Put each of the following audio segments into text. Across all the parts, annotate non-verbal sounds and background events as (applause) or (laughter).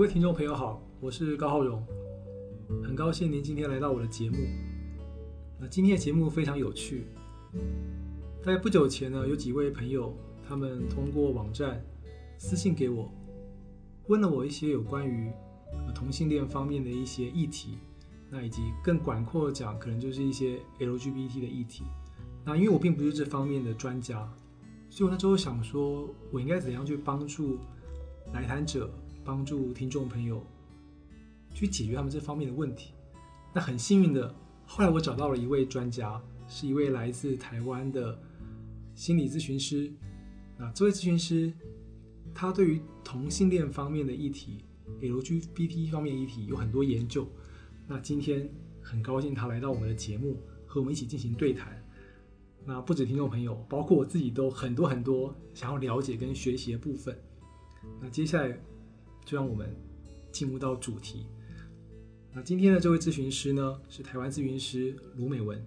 各位听众朋友好，我是高浩荣，很高兴您今天来到我的节目。那今天的节目非常有趣，在不久前呢，有几位朋友他们通过网站私信给我，问了我一些有关于同性恋方面的一些议题，那以及更广阔讲，可能就是一些 LGBT 的议题。那因为我并不是这方面的专家，所以我那时候想说，我应该怎样去帮助来谈者。帮助听众朋友去解决他们这方面的问题。那很幸运的，后来我找到了一位专家，是一位来自台湾的心理咨询师。啊，这位咨询师他对于同性恋方面的议题、LGBT 方面议题有很多研究。那今天很高兴他来到我们的节目，和我们一起进行对谈。那不止听众朋友，包括我自己都很多很多想要了解跟学习的部分。那接下来。就让我们进入到主题。那今天的这位咨询师呢，是台湾咨询师卢美文。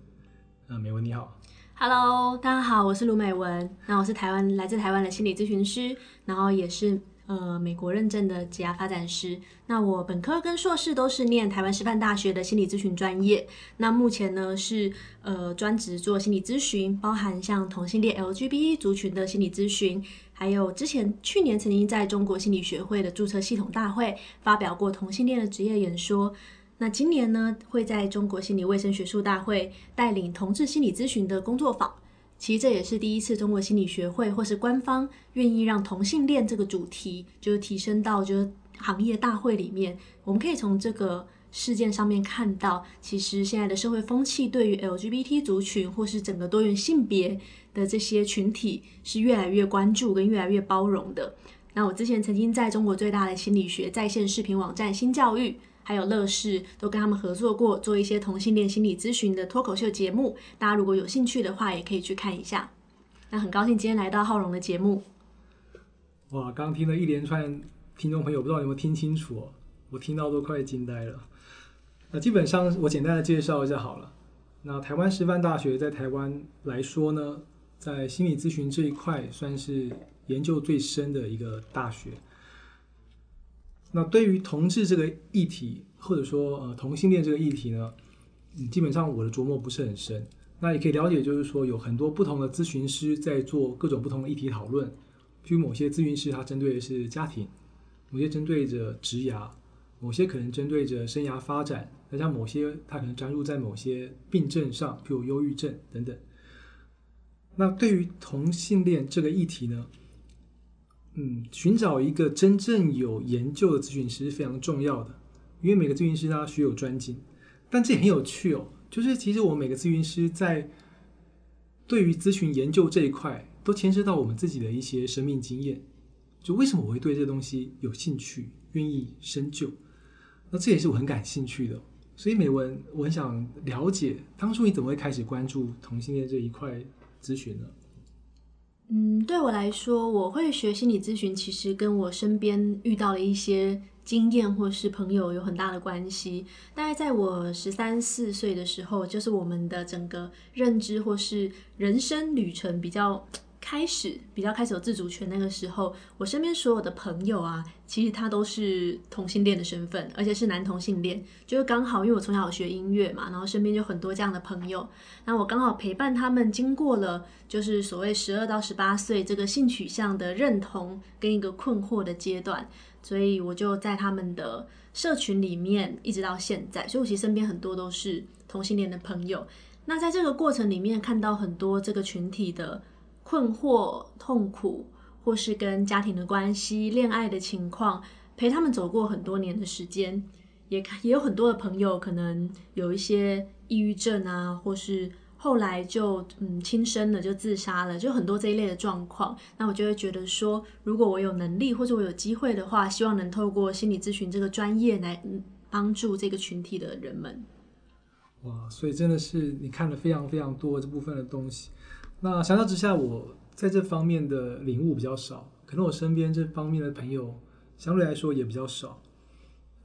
嗯，美文你好。Hello，大家好，我是卢美文。那我是台湾来自台湾的心理咨询师，然后也是呃美国认证的职业发展师。那我本科跟硕士都是念台湾师范大学的心理咨询专业。那目前呢是呃专职做心理咨询，包含像同性恋 LGBT 族群的心理咨询。还有之前去年曾经在中国心理学会的注册系统大会发表过同性恋的职业演说，那今年呢会在中国心理卫生学术大会带领同志心理咨询的工作坊。其实这也是第一次中国心理学会或是官方愿意让同性恋这个主题就是提升到就是行业大会里面。我们可以从这个事件上面看到，其实现在的社会风气对于 LGBT 族群或是整个多元性别。的这些群体是越来越关注跟越来越包容的。那我之前曾经在中国最大的心理学在线视频网站新教育，还有乐视都跟他们合作过，做一些同性恋心理咨询的脱口秀节目。大家如果有兴趣的话，也可以去看一下。那很高兴今天来到浩荣的节目。哇，刚听了一连串听众朋友，不知道有没有听清楚？我听到都快惊呆了。那基本上我简单的介绍一下好了。那台湾师范大学在台湾来说呢？在心理咨询这一块，算是研究最深的一个大学。那对于同志这个议题，或者说呃同性恋这个议题呢，基本上我的琢磨不是很深。那也可以了解，就是说有很多不同的咨询师在做各种不同的议题讨论。据某些咨询师他针对的是家庭，某些针对着职涯，某些可能针对着生涯发展，那像某些他可能专注在某些病症上，譬如忧郁症等等。那对于同性恋这个议题呢，嗯，寻找一个真正有研究的咨询师是非常重要的，因为每个咨询师他学有专精。但这也很有趣哦，就是其实我们每个咨询师在对于咨询研究这一块，都牵涉到我们自己的一些生命经验。就为什么我会对这东西有兴趣，愿意深究？那这也是我很感兴趣的。所以美文，我很想了解，当初你怎么会开始关注同性恋这一块？咨询呢？嗯，对我来说，我会学心理咨询，其实跟我身边遇到的一些经验或是朋友有很大的关系。大概在我十三四岁的时候，就是我们的整个认知或是人生旅程比较。开始比较开始有自主权那个时候，我身边所有的朋友啊，其实他都是同性恋的身份，而且是男同性恋。就是刚好，因为我从小学音乐嘛，然后身边就很多这样的朋友。那我刚好陪伴他们经过了，就是所谓十二到十八岁这个性取向的认同跟一个困惑的阶段，所以我就在他们的社群里面一直到现在。所以我其实身边很多都是同性恋的朋友。那在这个过程里面，看到很多这个群体的。困惑、痛苦，或是跟家庭的关系、恋爱的情况，陪他们走过很多年的时间，也也有很多的朋友可能有一些抑郁症啊，或是后来就嗯轻生了，就自杀了，就很多这一类的状况。那我就会觉得说，如果我有能力或者我有机会的话，希望能透过心理咨询这个专业来帮助这个群体的人们。哇，所以真的是你看了非常非常多这部分的东西。那相较之下，我在这方面的领悟比较少，可能我身边这方面的朋友相对来说也比较少。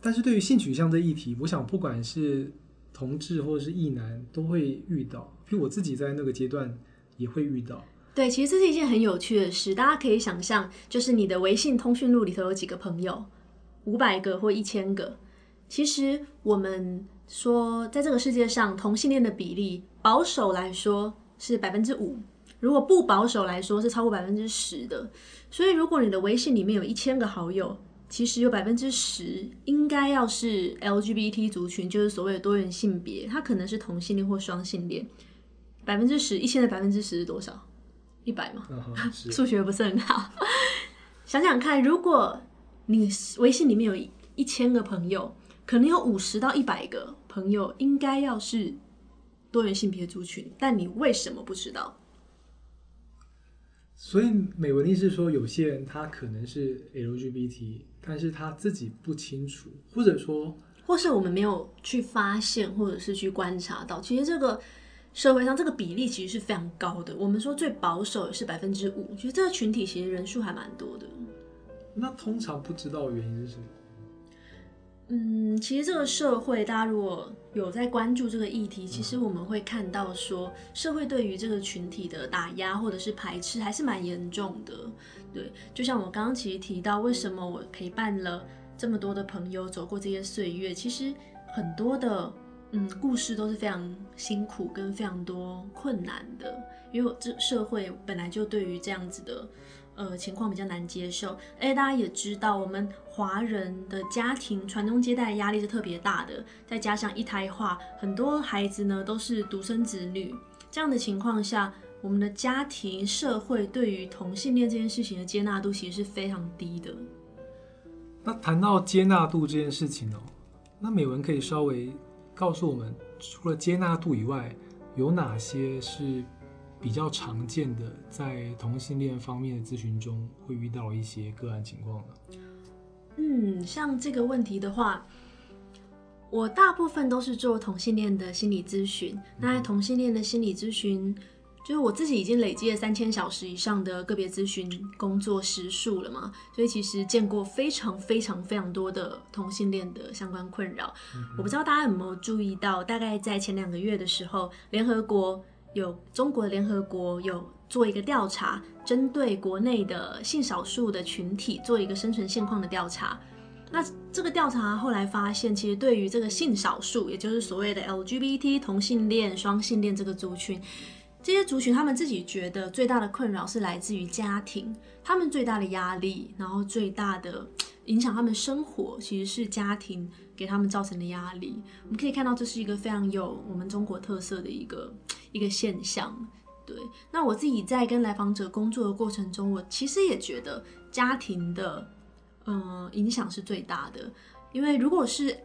但是对于性取向这议题，我想不管是同志或者是异男都会遇到，因为我自己在那个阶段也会遇到。对，其实这是一件很有趣的事，大家可以想象，就是你的微信通讯录里头有几个朋友，五百个或一千个。其实我们说，在这个世界上，同性恋的比例保守来说是百分之五，如果不保守来说是超过百分之十的。所以，如果你的微信里面有一千个好友，其实有百分之十应该要是 LGBT 族群，就是所谓的多元性别，它可能是同性恋或双性恋。百分之十，一千的百分之十是多少？一百吗？(laughs) 数学不是很好。想想看，如果你微信里面有一千个朋友。可能有五十到一百个朋友应该要是多元性别族群，但你为什么不知道？所以美文意思说，有些人他可能是 LGBT，但是他自己不清楚，或者说，或是我们没有去发现，或者是去观察到，其实这个社会上这个比例其实是非常高的。我们说最保守是百分之五，其实这个群体其实人数还蛮多的。那通常不知道原因是什么？嗯，其实这个社会，大家如果有在关注这个议题，其实我们会看到说，社会对于这个群体的打压或者是排斥还是蛮严重的。对，就像我刚刚其实提到，为什么我陪伴了这么多的朋友走过这些岁月，其实很多的嗯故事都是非常辛苦跟非常多困难的，因为这社会本来就对于这样子的。呃，情况比较难接受。哎，大家也知道，我们华人的家庭传宗接代压力是特别大的，再加上一胎化，很多孩子呢都是独生子女。这样的情况下，我们的家庭、社会对于同性恋这件事情的接纳度其实是非常低的。那谈到接纳度这件事情哦，那美文可以稍微告诉我们，除了接纳度以外，有哪些是？比较常见的在同性恋方面的咨询中会遇到一些个案情况呢？嗯，像这个问题的话，我大部分都是做同性恋的心理咨询。那同性恋的心理咨询，就是我自己已经累积了三千小时以上的个别咨询工作时数了嘛，所以其实见过非常非常非常多的同性恋的相关困扰。我不知道大家有没有注意到，大概在前两个月的时候，联合国。有中国联合国有做一个调查，针对国内的性少数的群体做一个生存现况的调查。那这个调查后来发现，其实对于这个性少数，也就是所谓的 LGBT 同性恋、双性恋这个族群，这些族群他们自己觉得最大的困扰是来自于家庭，他们最大的压力，然后最大的影响他们生活，其实是家庭给他们造成的压力。我们可以看到，这是一个非常有我们中国特色的一个。一个现象，对。那我自己在跟来访者工作的过程中，我其实也觉得家庭的，嗯，影响是最大的。因为如果是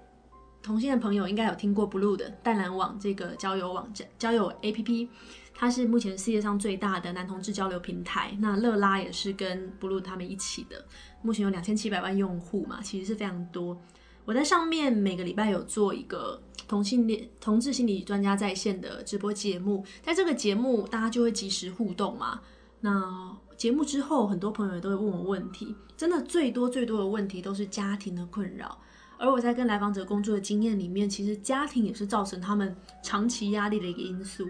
同性的朋友，应该有听过 Blue 的淡蓝网这个交友网站、交友 APP，它是目前世界上最大的男同志交流平台。那乐拉也是跟 Blue 他们一起的，目前有两千七百万用户嘛，其实是非常多。我在上面每个礼拜有做一个同性恋同志心理专家在线的直播节目，在这个节目大家就会及时互动嘛。那节目之后，很多朋友都会问我问题，真的最多最多的问题都是家庭的困扰。而我在跟来访者工作的经验里面，其实家庭也是造成他们长期压力的一个因素，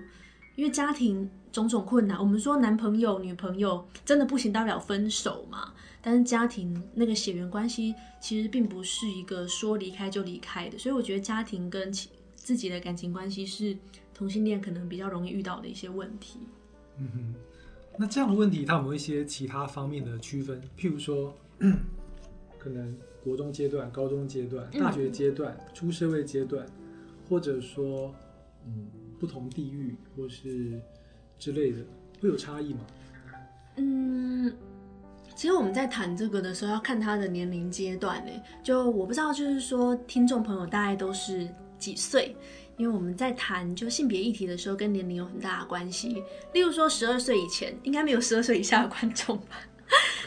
因为家庭种种困难。我们说男朋友女朋友真的不行，大不了分手嘛。但是家庭那个血缘关系其实并不是一个说离开就离开的，所以我觉得家庭跟自己的感情关系是同性恋可能比较容易遇到的一些问题。嗯哼，那这样的问题它有没有一些其他方面的区分？譬如说，可能国中阶段、高中阶段、大学阶段、出社会阶段，或者说，嗯，不同地域或是之类的，会有差异吗？嗯。其实我们在谈这个的时候，要看他的年龄阶段呢。就我不知道，就是说听众朋友大概都是几岁？因为我们在谈就性别议题的时候，跟年龄有很大的关系。例如说，十二岁以前应该没有十二岁以下的观众吧？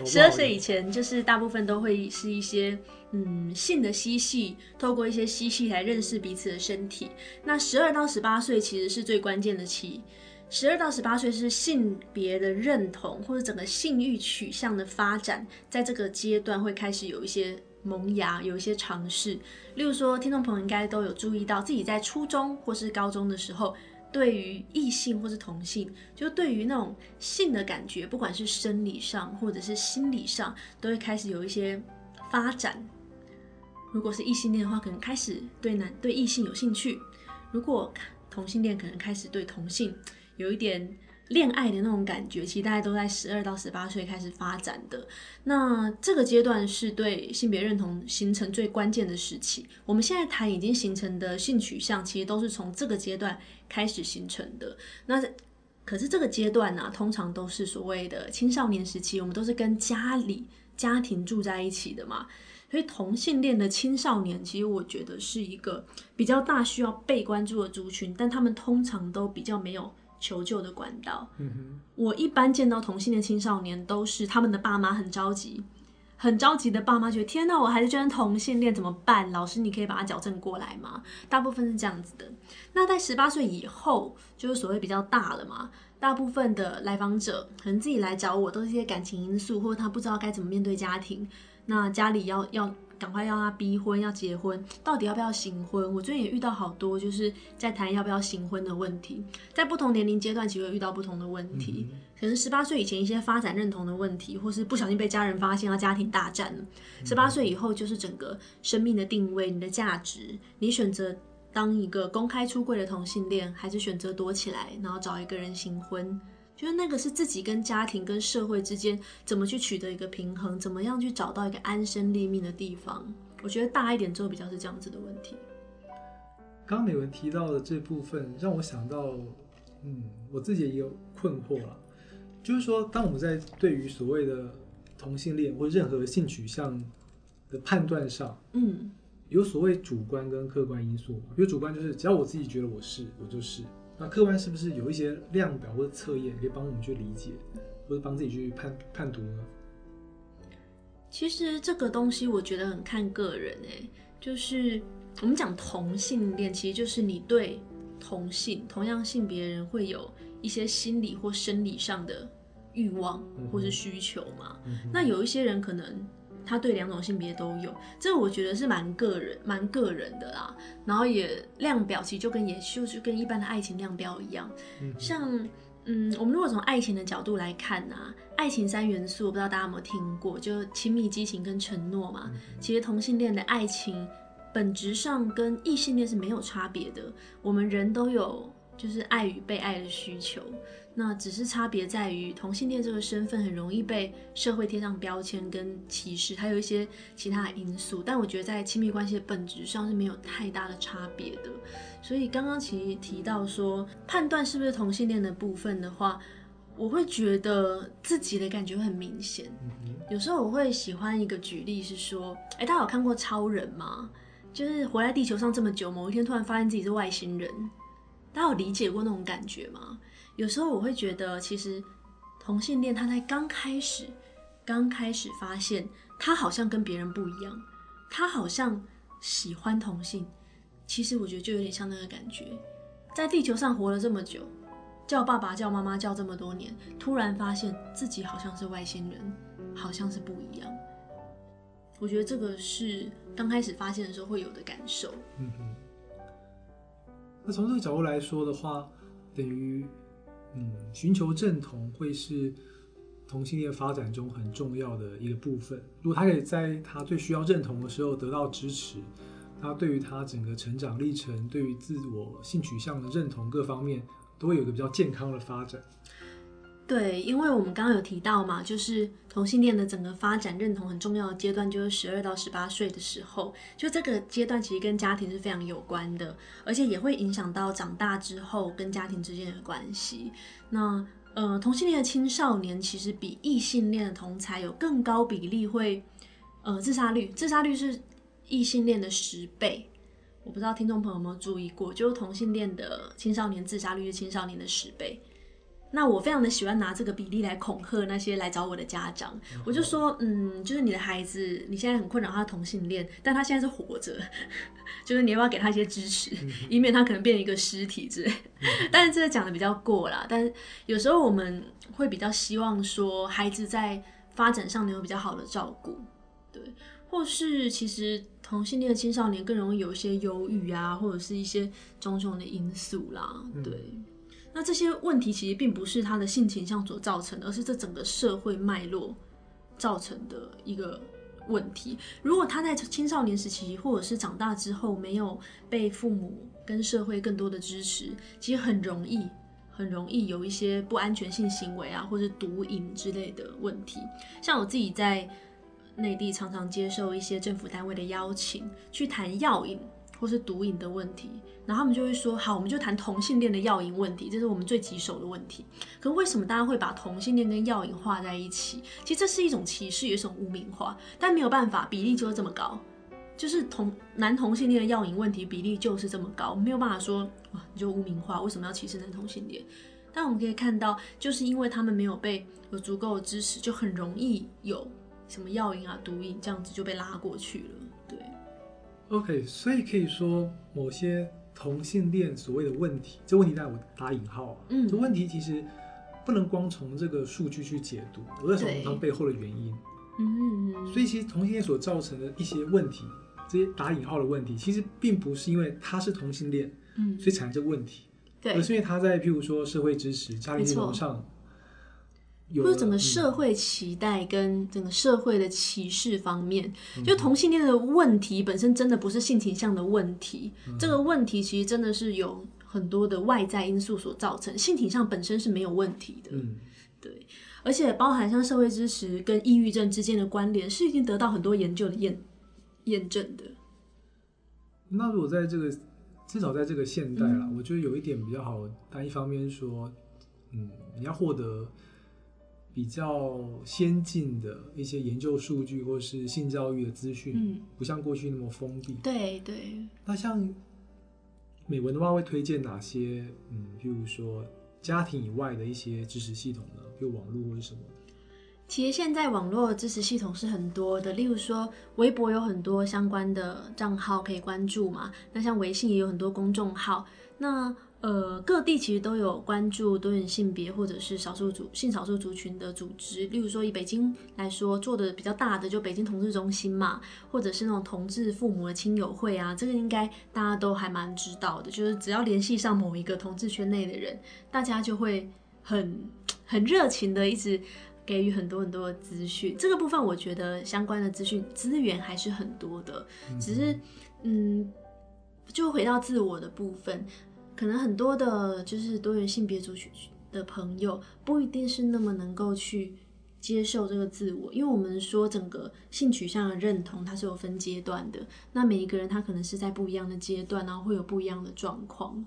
十二岁以前就是大部分都会是一些嗯性的嬉戏，透过一些嬉戏来认识彼此的身体。那十二到十八岁其实是最关键的期。十二到十八岁是性别的认同或者整个性欲取向的发展，在这个阶段会开始有一些萌芽，有一些尝试。例如说，听众朋友应该都有注意到，自己在初中或是高中的时候，对于异性或是同性，就对于那种性的感觉，不管是生理上或者是心理上，都会开始有一些发展。如果是异性恋的话，可能开始对男对异性有兴趣；如果同性恋，可能开始对同性有一点。恋爱的那种感觉，其实大家都在十二到十八岁开始发展的。那这个阶段是对性别认同形成最关键的时期。我们现在谈已经形成的性取向，其实都是从这个阶段开始形成的。那可是这个阶段呢，通常都是所谓的青少年时期，我们都是跟家里家庭住在一起的嘛。所以同性恋的青少年，其实我觉得是一个比较大需要被关注的族群，但他们通常都比较没有。求救的管道。嗯哼，我一般见到同性恋青少年，都是他们的爸妈很着急，很着急的爸妈觉得天哪，我孩子居然同性恋怎么办？老师，你可以把他矫正过来吗？大部分是这样子的。那在十八岁以后，就是所谓比较大了嘛，大部分的来访者可能自己来找我，都是一些感情因素，或者他不知道该怎么面对家庭，那家里要要。赶快要他逼婚，要结婚，到底要不要行婚？我最近也遇到好多，就是在谈要不要行婚的问题。在不同年龄阶段，其实会遇到不同的问题。可能十八岁以前一些发展认同的问题，或是不小心被家人发现，要家庭大战了。十八岁以后，就是整个生命的定位，你的价值，你选择当一个公开出柜的同性恋，还是选择躲起来，然后找一个人行婚？就是那个是自己跟家庭跟社会之间怎么去取得一个平衡，怎么样去找到一个安身立命的地方。我觉得大一点之后比较是这样子的问题。刚刚美文提到的这部分让我想到，嗯，我自己也有困惑了，就是说，当我们在对于所谓的同性恋或任何性取向的判断上，嗯，有所谓主观跟客观因素。比如主观就是只要我自己觉得我是，我就是。那客观是不是有一些量表或者测验可以帮我们去理解，或者帮自己去判判读呢？其实这个东西我觉得很看个人诶，就是我们讲同性恋，其实就是你对同性同样性别人会有一些心理或生理上的欲望或是需求嘛。那有一些人可能。他对两种性别都有，这我觉得是蛮个人、蛮个人的啦。然后也量表其实就跟也就是跟一般的爱情量表一样，像嗯，我们如果从爱情的角度来看呢，爱情三元素，我不知道大家有没有听过，就亲密、激情跟承诺嘛。其实同性恋的爱情本质上跟异性恋是没有差别的，我们人都有就是爱与被爱的需求。那只是差别在于同性恋这个身份很容易被社会贴上标签跟歧视，还有一些其他的因素。但我觉得在亲密关系的本质上是没有太大的差别的。所以刚刚其实提到说判断是不是同性恋的部分的话，我会觉得自己的感觉会很明显。有时候我会喜欢一个举例是说，哎，大家有看过超人吗？就是活在地球上这么久，某一天突然发现自己是外星人，大家有理解过那种感觉吗？有时候我会觉得，其实同性恋他在刚开始，刚开始发现他好像跟别人不一样，他好像喜欢同性。其实我觉得就有点像那个感觉，在地球上活了这么久，叫爸爸叫妈妈叫这么多年，突然发现自己好像是外星人，好像是不一样。我觉得这个是刚开始发现的时候会有的感受。嗯哼。那从这个角度来说的话，等于。嗯，寻求认同会是同性恋发展中很重要的一个部分。如果他可以在他最需要认同的时候得到支持，那对于他整个成长历程、对于自我性取向的认同各方面，都会有一个比较健康的发展。对，因为我们刚刚有提到嘛，就是同性恋的整个发展认同很重要的阶段，就是十二到十八岁的时候，就这个阶段其实跟家庭是非常有关的，而且也会影响到长大之后跟家庭之间的关系。那呃，同性恋的青少年其实比异性恋的同才有更高比例会呃自杀率，自杀率是异性恋的十倍。我不知道听众朋友有没有注意过，就是同性恋的青少年自杀率是青少年的十倍。那我非常的喜欢拿这个比例来恐吓那些来找我的家长，我就说，嗯，就是你的孩子，你现在很困扰他同性恋，但他现在是活着，(laughs) 就是你要不要给他一些支持，以免他可能变一个尸体之类。但是这个讲的比较过啦，但是有时候我们会比较希望说，孩子在发展上能有比较好的照顾，对，或是其实同性恋的青少年更容易有一些忧郁啊，或者是一些种种的因素啦，对。那这些问题其实并不是他的性倾向所造成的，而是这整个社会脉络造成的一个问题。如果他在青少年时期或者是长大之后没有被父母跟社会更多的支持，其实很容易。很容易有一些不安全性行为啊，或者毒瘾之类的问题。像我自己在内地常常接受一些政府单位的邀请，去谈药瘾或是毒瘾的问题，然后他们就会说：好，我们就谈同性恋的药瘾问题，这是我们最棘手的问题。可为什么大家会把同性恋跟药瘾画在一起？其实这是一种歧视，也是一种污名化。但没有办法，比例就是这么高。就是同男同性恋的药瘾问题比例就是这么高，没有办法说哇你就污名化，为什么要歧视男同性恋？但我们可以看到，就是因为他们没有被有足够的支持，就很容易有什么药瘾啊、毒瘾这样子就被拉过去了。对，OK，所以可以说某些同性恋所谓的问题，这问题在我打引号啊，嗯，这问题其实不能光从这个数据去解读，我在从它背后的原因，嗯，所以其实同性恋所造成的一些问题。这些打引号的问题，其实并不是因为他是同性恋，嗯，所以产生这个问题，对，而是因为他在譬如说社会支持、家庭系统上，或者整个社会期待跟整个社会的歧视方面，就同性恋的问题本身真的不是性倾向的问题，这个问题其实真的是有很多的外在因素所造成，性倾向本身是没有问题的，嗯，对，而且包含像社会支持跟抑郁症之间的关联，是已经得到很多研究的验。验证的。那如果在这个至少在这个现代了，我觉得有一点比较好。但一方面说，嗯，你要获得比较先进的一些研究数据或是性教育的资讯，嗯，不像过去那么封闭。对对。那像美文的话，会推荐哪些？嗯，譬如说家庭以外的一些知识系统呢？比如网络或者什么？其实现在网络支持系统是很多的，例如说微博有很多相关的账号可以关注嘛。那像微信也有很多公众号。那呃各地其实都有关注多元性别或者是少数族性少数族群的组织。例如说以北京来说，做的比较大的就北京同志中心嘛，或者是那种同志父母的亲友会啊，这个应该大家都还蛮知道的。就是只要联系上某一个同志圈内的人，大家就会很很热情的一直。给予很多很多的资讯，这个部分我觉得相关的资讯资源还是很多的，只是嗯，就回到自我的部分，可能很多的就是多元性别族群的朋友不一定是那么能够去接受这个自我，因为我们说整个性取向的认同它是有分阶段的，那每一个人他可能是在不一样的阶段，然后会有不一样的状况，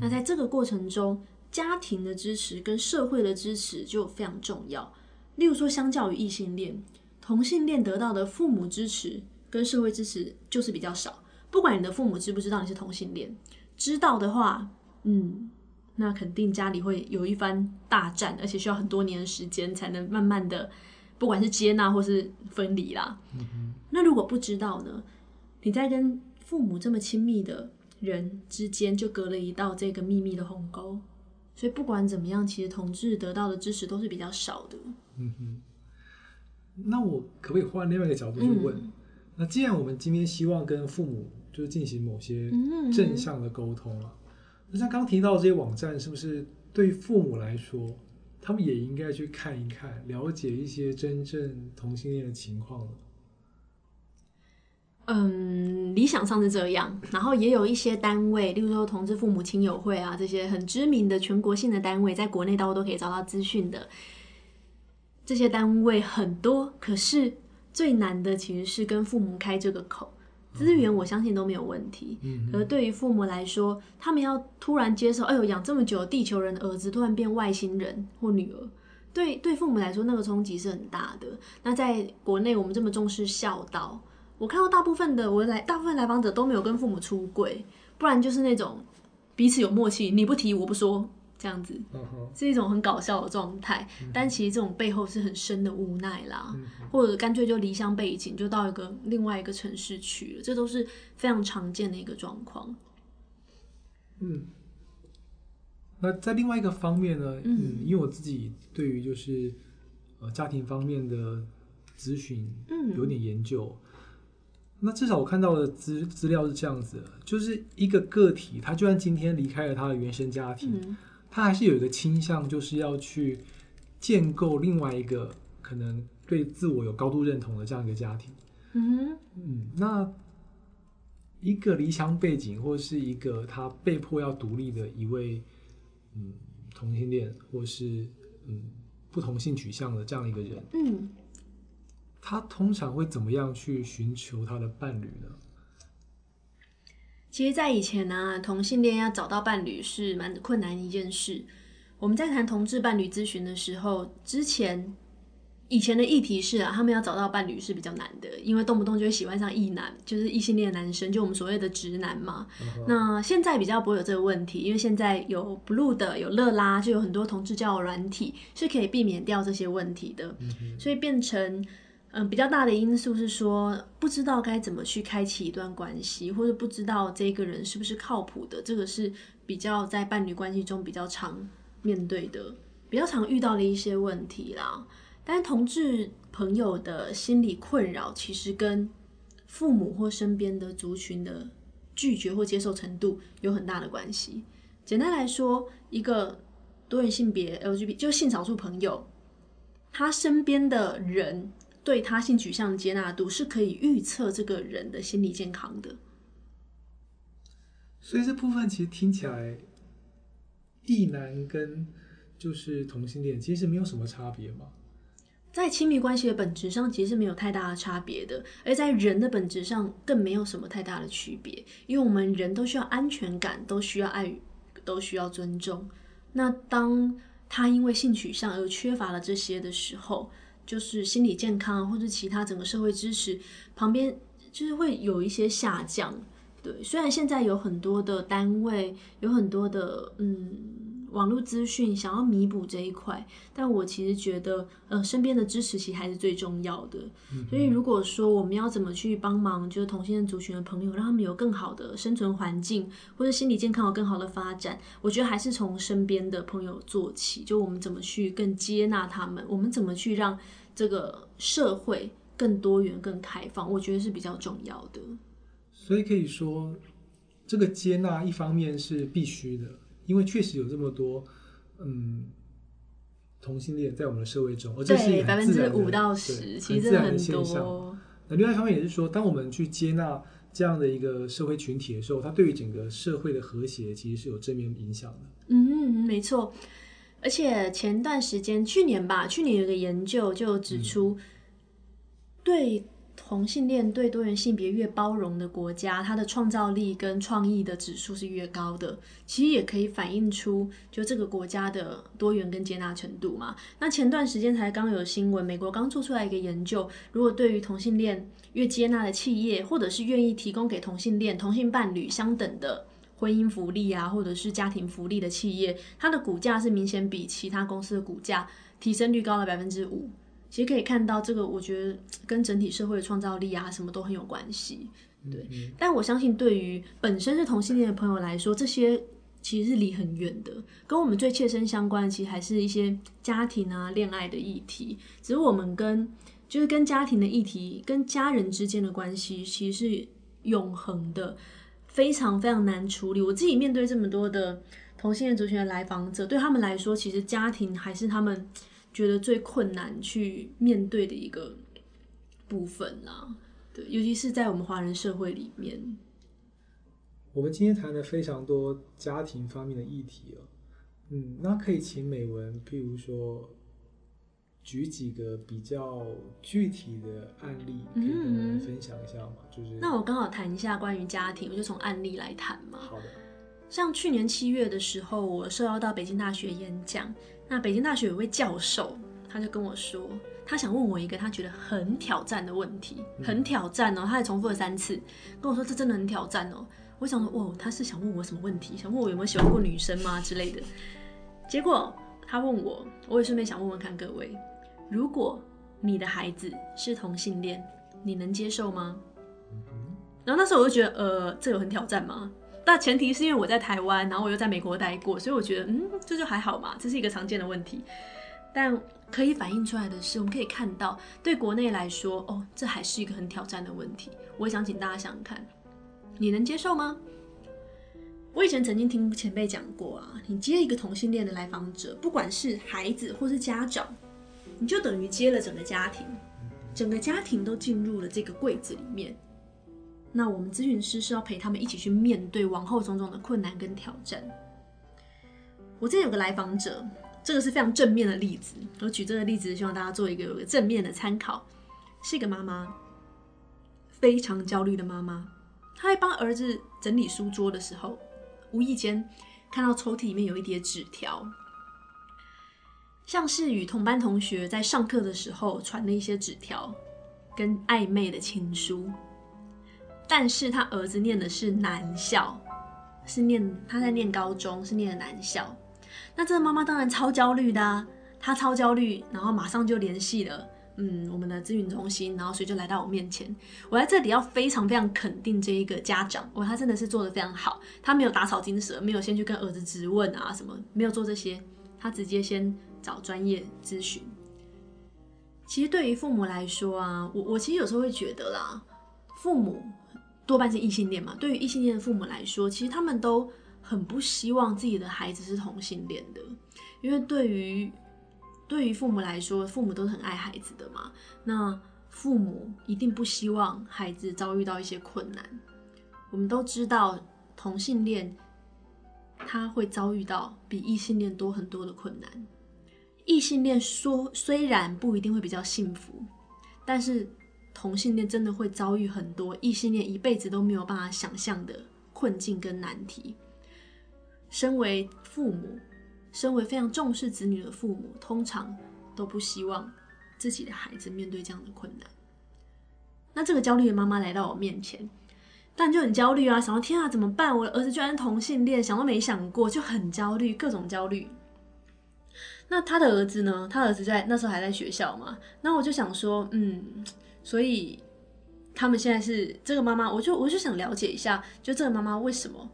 那在这个过程中，家庭的支持跟社会的支持就非常重要。例如说，相较于异性恋，同性恋得到的父母支持跟社会支持就是比较少。不管你的父母知不知道你是同性恋，知道的话，嗯，那肯定家里会有一番大战，而且需要很多年的时间才能慢慢的，不管是接纳或是分离啦。嗯那如果不知道呢？你在跟父母这么亲密的人之间，就隔了一道这个秘密的鸿沟。所以不管怎么样，其实同志得到的支持都是比较少的。嗯哼，那我可不可以换另外一个角度去问？那既然我们今天希望跟父母就是进行某些正向的沟通了，那像刚提到这些网站，是不是对父母来说，他们也应该去看一看，了解一些真正同性恋的情况呢？嗯，理想上是这样，然后也有一些单位，例如说同志父母亲友会啊，这些很知名的全国性的单位，在国内大家都可以找到资讯的。这些单位很多，可是最难的其实是跟父母开这个口。资源我相信都没有问题，嗯，可是对于父母来说，他们要突然接受，哎呦，养这么久地球人的儿子突然变外星人或女儿，对对父母来说那个冲击是很大的。那在国内我们这么重视孝道，我看到大部分的我来大部分来访者都没有跟父母出柜，不然就是那种彼此有默契，你不提我不说。这样子是一种很搞笑的状态，但其实这种背后是很深的无奈啦，或者干脆就离乡背井，就到一个另外一个城市去了，这都是非常常见的一个状况。嗯，那在另外一个方面呢，嗯，因为我自己对于就是呃家庭方面的咨询，嗯，有点研究。那至少我看到的资资料是这样子，就是一个个体，他就算今天离开了他的原生家庭。他还是有一个倾向，就是要去建构另外一个可能对自我有高度认同的这样一个家庭。嗯嗯，那一个离乡背景，或是一个他被迫要独立的一位，嗯，同性恋，或是嗯不同性取向的这样一个人，嗯，他通常会怎么样去寻求他的伴侣呢？其实，在以前呢、同性恋要找到伴侣是蛮困难的一件事。我们在谈同志伴侣咨询的时候，之前以前的议题是啊，他们要找到伴侣是比较难的，因为动不动就会喜欢上异男，就是异性恋男生，就我们所谓的直男嘛。那现在比较不会有这个问题，因为现在有 Blue 的，有乐拉，就有很多同志交友软体是可以避免掉这些问题的，所以变成。嗯，比较大的因素是说，不知道该怎么去开启一段关系，或者不知道这个人是不是靠谱的，这个是比较在伴侣关系中比较常面对的、比较常遇到的一些问题啦。但同志朋友的心理困扰，其实跟父母或身边的族群的拒绝或接受程度有很大的关系。简单来说，一个多元性别 LGBT 就性少数朋友，他身边的人。对他性取向的接纳度是可以预测这个人的心理健康的，所以这部分其实听起来，异男跟就是同性恋其实没有什么差别嘛。在亲密关系的本质上，其实是没有太大的差别的，而在人的本质上更没有什么太大的区别，因为我们人都需要安全感，都需要爱，都需要尊重。那当他因为性取向而缺乏了这些的时候，就是心理健康或者其他整个社会支持旁边就是会有一些下降。对，虽然现在有很多的单位，有很多的嗯网络资讯想要弥补这一块，但我其实觉得呃身边的支持其实还是最重要的。所以如果说我们要怎么去帮忙，就是同性恋族群的朋友，让他们有更好的生存环境，或者心理健康有更好的发展，我觉得还是从身边的朋友做起。就我们怎么去更接纳他们，我们怎么去让这个社会更多元、更开放，我觉得是比较重要的。所以可以说，这个接纳一方面是必须的，因为确实有这么多嗯同性恋在我们的社会中，而这是百分之五到十，其实很。多。那另外一方面也是说，当我们去接纳这样的一个社会群体的时候，它对于整个社会的和谐其实是有正面影响的。嗯，没错。而且前段时间，去年吧，去年有个研究就指出，对同性恋、对多元性别越包容的国家，它的创造力跟创意的指数是越高的。其实也可以反映出，就这个国家的多元跟接纳程度嘛。那前段时间才刚有新闻，美国刚做出来一个研究，如果对于同性恋越接纳的企业，或者是愿意提供给同性恋、同性伴侣相等的。婚姻福利啊，或者是家庭福利的企业，它的股价是明显比其他公司的股价提升率高了百分之五。其实可以看到，这个我觉得跟整体社会的创造力啊，什么都很有关系。对，但我相信对于本身是同性恋的朋友来说，这些其实是离很远的。跟我们最切身相关的，其实还是一些家庭啊、恋爱的议题。只是我们跟就是跟家庭的议题、跟家人之间的关系，其实是永恒的。非常非常难处理。我自己面对这么多的同性恋族群的来访者，对他们来说，其实家庭还是他们觉得最困难去面对的一个部分啦。对，尤其是在我们华人社会里面。我们今天谈了非常多家庭方面的议题哦，嗯，那可以请美文，譬如说举几个比较具体的案例，可以跟我们分享一下吗？就是那我刚好谈一下关于家庭，我就从案例来谈嘛。好的，像去年七月的时候，我受邀到北京大学演讲，那北京大学有位教授，他就跟我说，他想问我一个他觉得很挑战的问题，很挑战哦，他还重复了三次，跟我说这真的很挑战哦。我想说，哦，他是想问我什么问题？想问我有没有喜欢过女生吗之类的。结果他问我，我也顺便想问问看各位，如果你的孩子是同性恋，你能接受吗？然后那时候我就觉得，呃，这有很挑战吗？但前提是因为我在台湾，然后我又在美国待过，所以我觉得，嗯，这就还好嘛，这是一个常见的问题。但可以反映出来的是，我们可以看到，对国内来说，哦，这还是一个很挑战的问题。我想请大家想看，你能接受吗？我以前曾经听前辈讲过啊，你接一个同性恋的来访者，不管是孩子或是家长，你就等于接了整个家庭。整个家庭都进入了这个柜子里面。那我们咨询师是要陪他们一起去面对往后种种的困难跟挑战。我这有个来访者，这个是非常正面的例子。我举这个例子，希望大家做一个有个正面的参考。是一个妈妈，非常焦虑的妈妈。她在帮儿子整理书桌的时候，无意间看到抽屉里面有一叠纸条，像是与同班同学在上课的时候传的一些纸条，跟暧昧的情书。但是他儿子念的是男校，是念他在念高中，是念的男校。那这个妈妈当然超焦虑的，她超焦虑，然后马上就联系了嗯我们的咨询中心，然后所以就来到我面前。我在这里要非常非常肯定这一个家长，哇，他真的是做的非常好，他没有打草惊蛇，没有先去跟儿子质问啊什么，没有做这些，他直接先找专业咨询。其实对于父母来说啊，我我其实有时候会觉得啦，父母。多半是异性恋嘛？对于异性恋的父母来说，其实他们都很不希望自己的孩子是同性恋的，因为对于对于父母来说，父母都是很爱孩子的嘛。那父母一定不希望孩子遭遇到一些困难。我们都知道，同性恋他会遭遇到比异性恋多很多的困难。异性恋说虽然不一定会比较幸福，但是。同性恋真的会遭遇很多异性恋一辈子都没有办法想象的困境跟难题。身为父母，身为非常重视子女的父母，通常都不希望自己的孩子面对这样的困难。那这个焦虑的妈妈来到我面前，但就很焦虑啊，想到天啊，怎么办？我的儿子居然同性恋，想都没想过，就很焦虑，各种焦虑。那他的儿子呢？他儿子在那时候还在学校嘛？那我就想说，嗯。所以他们现在是这个妈妈，我就我就想了解一下，就这个妈妈为什么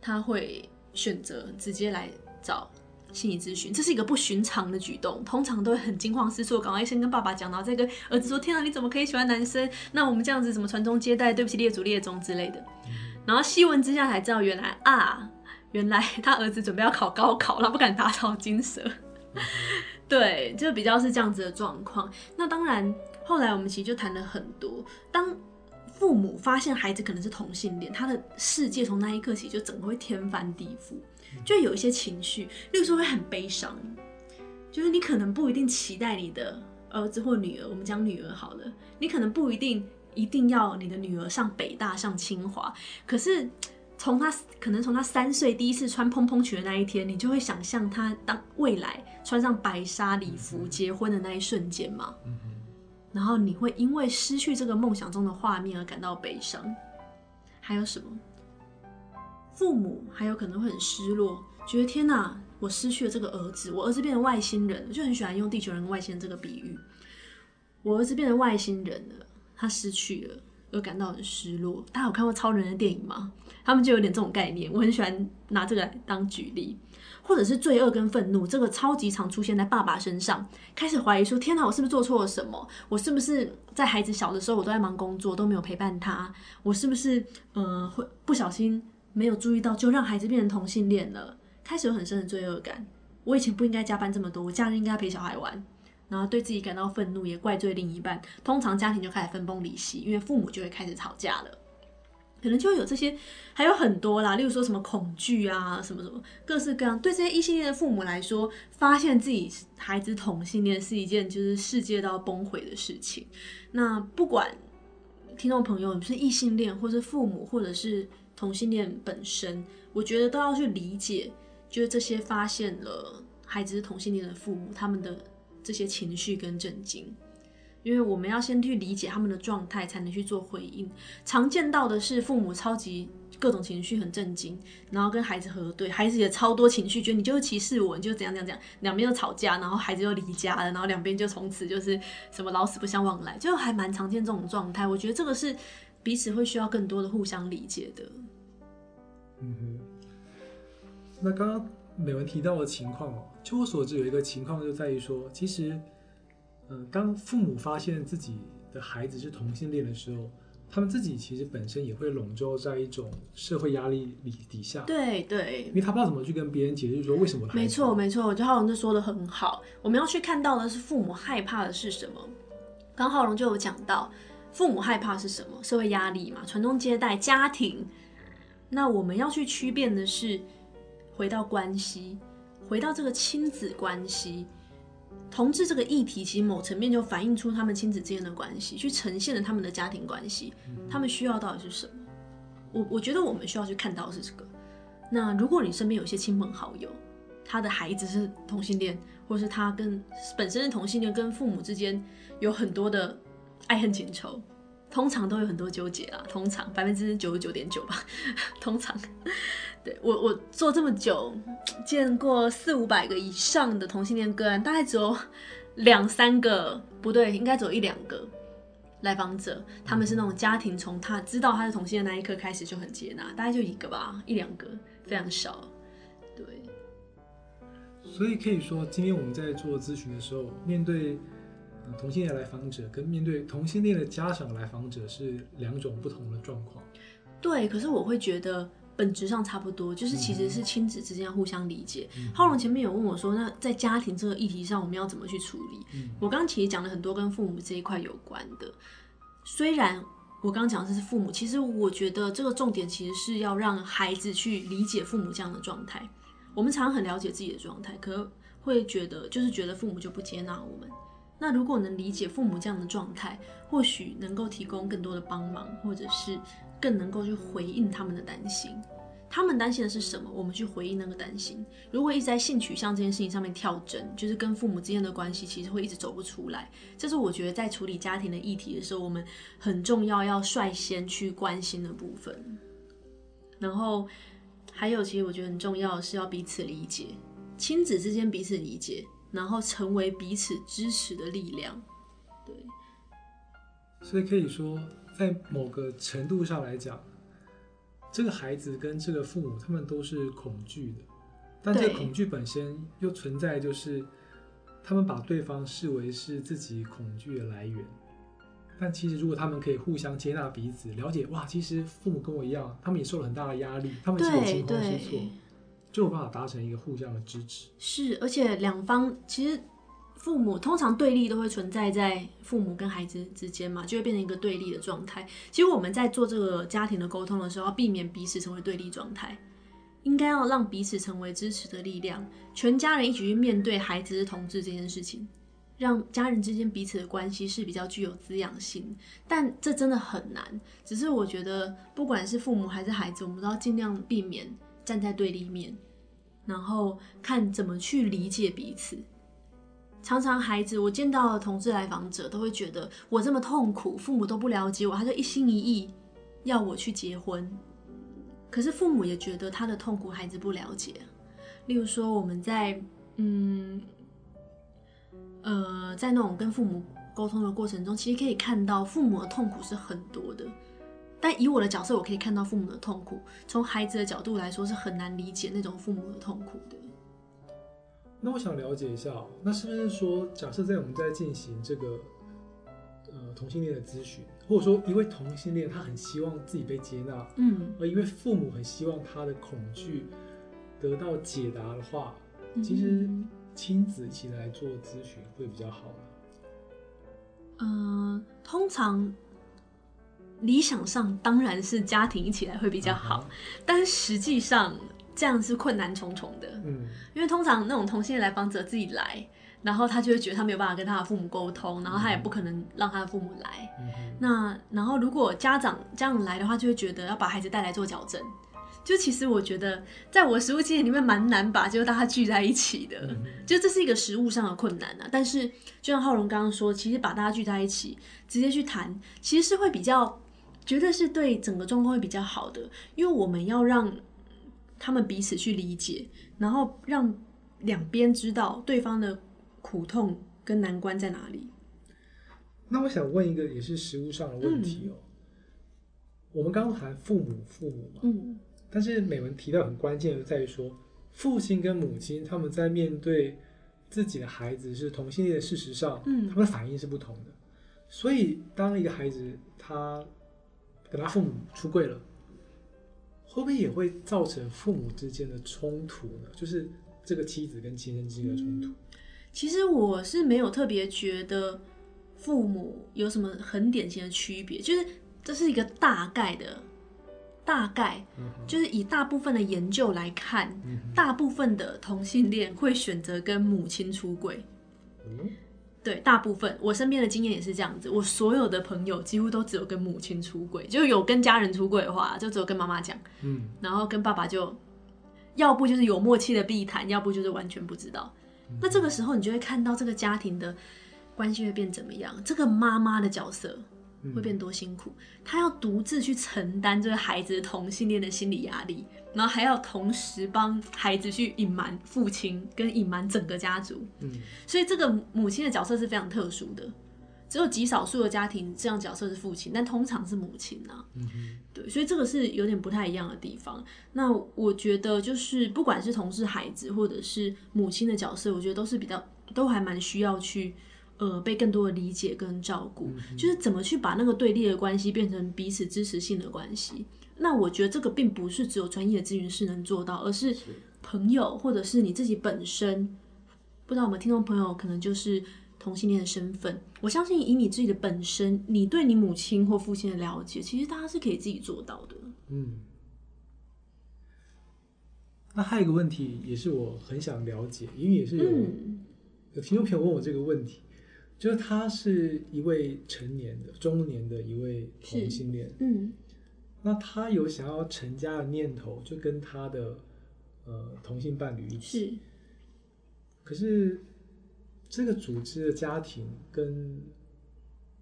她会选择直接来找心理咨询？这是一个不寻常的举动，通常都会很惊慌失措，赶快先跟爸爸讲，然后再跟儿子说：“天啊，你怎么可以喜欢男生？那我们这样子怎么传宗接代？对不起，列祖列宗之类的。”然后细问之下才知道，原来啊，原来他儿子准备要考高考，他不敢打草惊蛇。对，就比较是这样子的状况。那当然。后来我们其实就谈了很多。当父母发现孩子可能是同性恋，他的世界从那一刻起就整个会天翻地覆，就有一些情绪，例如说会很悲伤，就是你可能不一定期待你的儿子或女儿，我们讲女儿好了，你可能不一定一定要你的女儿上北大上清华，可是从他可能从他三岁第一次穿蓬蓬裙的那一天，你就会想象他当未来穿上白纱礼服结婚的那一瞬间嘛。然后你会因为失去这个梦想中的画面而感到悲伤，还有什么？父母还有可能会很失落，觉得天哪，我失去了这个儿子，我儿子变成外星人，就很喜欢用地球人跟外星人这个比喻。我儿子变成外星人了，他失去了，而感到很失落。大家有看过超人的电影吗？他们就有点这种概念，我很喜欢拿这个来当举例。或者是罪恶跟愤怒，这个超级常出现在爸爸身上，开始怀疑说：天哪，我是不是做错了什么？我是不是在孩子小的时候我都在忙工作，都没有陪伴他？我是不是呃会不小心没有注意到，就让孩子变成同性恋了？开始有很深的罪恶感。我以前不应该加班这么多，我假日应该陪小孩玩，然后对自己感到愤怒，也怪罪另一半。通常家庭就开始分崩离析，因为父母就会开始吵架了。可能就有这些，还有很多啦，例如说什么恐惧啊，什么什么，各式各样。对这些异性恋的父母来说，发现自己孩子同性恋是一件就是世界都要崩毁的事情。那不管听众朋友你是异性恋，或是父母，或者是同性恋本身，我觉得都要去理解，就是这些发现了孩子是同性恋的父母，他们的这些情绪跟震惊。因为我们要先去理解他们的状态，才能去做回应。常见到的是父母超级各种情绪很震惊，然后跟孩子核对，孩子也超多情绪，觉得你就是歧视我，你就怎样怎样怎样，两边又吵架，然后孩子又离家了，然后两边就从此就是什么老死不相往来，就还蛮常见这种状态。我觉得这个是彼此会需要更多的互相理解的。嗯哼，那刚刚美文提到的情况哦，据我所知有一个情况就在于说，其实。嗯，当父母发现自己的孩子是同性恋的时候，他们自己其实本身也会笼罩在一种社会压力里底下。对对，因为他不知道怎么去跟别人解释说为什么。没错没错，我觉得浩龙就说的很好。我们要去看到的是父母害怕的是什么？刚浩龙就有讲到，父母害怕是什么？社会压力嘛，传宗接代、家庭。那我们要去区辨的是，回到关系，回到这个亲子关系。同志这个议题，其实某层面就反映出他们亲子之间的关系，去呈现了他们的家庭关系。他们需要到底是什么？我我觉得我们需要去看到是这个。那如果你身边有些亲朋好友，他的孩子是同性恋，或是他跟本身是同性恋，跟父母之间有很多的爱恨情仇，通常都有很多纠结啦。通常百分之九十九点九吧，(laughs) 通常。对我我做这么久，见过四五百个以上的同性恋个案，大概只有两三个不对，应该只有一两个来访者，他们是那种家庭从他知道他是同性恋那一刻开始就很接纳，大概就一个吧，一两个，非常少。对。所以可以说，今天我们在做咨询的时候，面对同性恋来访者跟面对同性恋的家长来访者是两种不同的状况。对，可是我会觉得。本质上差不多，就是其实是亲子之间要互相理解。浩龙前面有问我说，那在家庭这个议题上，我们要怎么去处理？我刚刚其实讲了很多跟父母这一块有关的。虽然我刚刚讲的是父母，其实我觉得这个重点其实是要让孩子去理解父母这样的状态。我们常常很了解自己的状态，可会觉得就是觉得父母就不接纳我们。那如果能理解父母这样的状态，或许能够提供更多的帮忙，或者是。更能够去回应他们的担心，他们担心的是什么？我们去回应那个担心。如果一直在性取向这件事情上面跳针，就是跟父母之间的关系，其实会一直走不出来。这是我觉得在处理家庭的议题的时候，我们很重要要率先去关心的部分。然后还有，其实我觉得很重要的是要彼此理解，亲子之间彼此理解，然后成为彼此支持的力量。对，所以可以说。在某个程度上来讲，这个孩子跟这个父母，他们都是恐惧的，但这个恐惧本身又存在，就是他们把对方视为是自己恐惧的来源。但其实，如果他们可以互相接纳彼此，了解哇，其实父母跟我一样，他们也受了很大的压力，他们是有惊慌失措，就有办法达成一个互相的支持。是，而且两方其实。父母通常对立都会存在在父母跟孩子之间嘛，就会变成一个对立的状态。其实我们在做这个家庭的沟通的时候，要避免彼此成为对立状态，应该要让彼此成为支持的力量，全家人一起去面对孩子是同志这件事情，让家人之间彼此的关系是比较具有滋养性。但这真的很难，只是我觉得不管是父母还是孩子，我们都要尽量避免站在对立面，然后看怎么去理解彼此。常常孩子，我见到的同志来访者都会觉得我这么痛苦，父母都不了解我，他就一心一意要我去结婚。可是父母也觉得他的痛苦孩子不了解。例如说，我们在嗯呃在那种跟父母沟通的过程中，其实可以看到父母的痛苦是很多的。但以我的角色，我可以看到父母的痛苦。从孩子的角度来说，是很难理解那种父母的痛苦的。那我想了解一下，那是不是说，假设在我们在进行这个呃同性恋的咨询，或者说一位同性恋他很希望自己被接纳，嗯，而一位父母很希望他的恐惧得到解答的话，其实亲子一起来做咨询会比较好嗯，通常理想上当然是家庭一起来会比较好，但实际上。这样是困难重重的，嗯，因为通常那种同性来访者自己来，然后他就会觉得他没有办法跟他的父母沟通，然后他也不可能让他的父母来。那然后如果家长这样来的话，就会觉得要把孩子带来做矫正。就其实我觉得，在我实物经验里面蛮难把就大家聚在一起的，就这是一个实物上的困难啊。但是就像浩荣刚刚说，其实把大家聚在一起，直接去谈，其实是会比较，绝对是对整个状况会比较好的，因为我们要让。他们彼此去理解，然后让两边知道对方的苦痛跟难关在哪里。那我想问一个也是实物上的问题哦。我们刚刚谈父母，父母嘛，嗯，但是美文提到很关键的在于说，父亲跟母亲他们在面对自己的孩子是同性恋的事实上，嗯，他们的反应是不同的。所以当一个孩子他跟他父母出柜了。会不会也会造成父母之间的冲突呢？就是这个妻子跟亲生之间的冲突。其实我是没有特别觉得父母有什么很典型的区别，就是这是一个大概的，大概就是以大部分的研究来看，大部分的同性恋会选择跟母亲出轨。嗯对，大部分我身边的经验也是这样子，我所有的朋友几乎都只有跟母亲出轨，就有跟家人出轨的话，就只有跟妈妈讲，嗯，然后跟爸爸就，要不就是有默契的避谈，要不就是完全不知道。那这个时候你就会看到这个家庭的关系会变怎么样，这个妈妈的角色会变多辛苦，她要独自去承担这个孩子同性恋的心理压力，然后还要同时帮孩子去隐瞒父亲跟隐瞒整个家族。嗯，所以这个母亲的角色是非常特殊的，只有极少数的家庭这样角色是父亲，但通常是母亲呐、对，所以这个是有点不太一样的地方。那我觉得就是不管是同事孩子或者是母亲的角色，我觉得都是比较都还蛮需要去呃被更多的理解跟照顾，就是怎么去把那个对立的关系变成彼此支持性的关系。那我觉得这个并不是只有专业的咨询师能做到，而是朋友或者是你自己本身。不知道我们听众朋友可能就是同性恋的身份，我相信以你自己的本身，你对你母亲或父亲的了解，其实大家是可以自己做到的。嗯，那还有一个问题，也是我很想了解，因为也是有、嗯有听众朋友问我这个问题，就是他是一位成年的中年的一位同性恋，嗯那他有想要成家的念头，就跟他的呃同性伴侣一起，是可是这个组织的家庭跟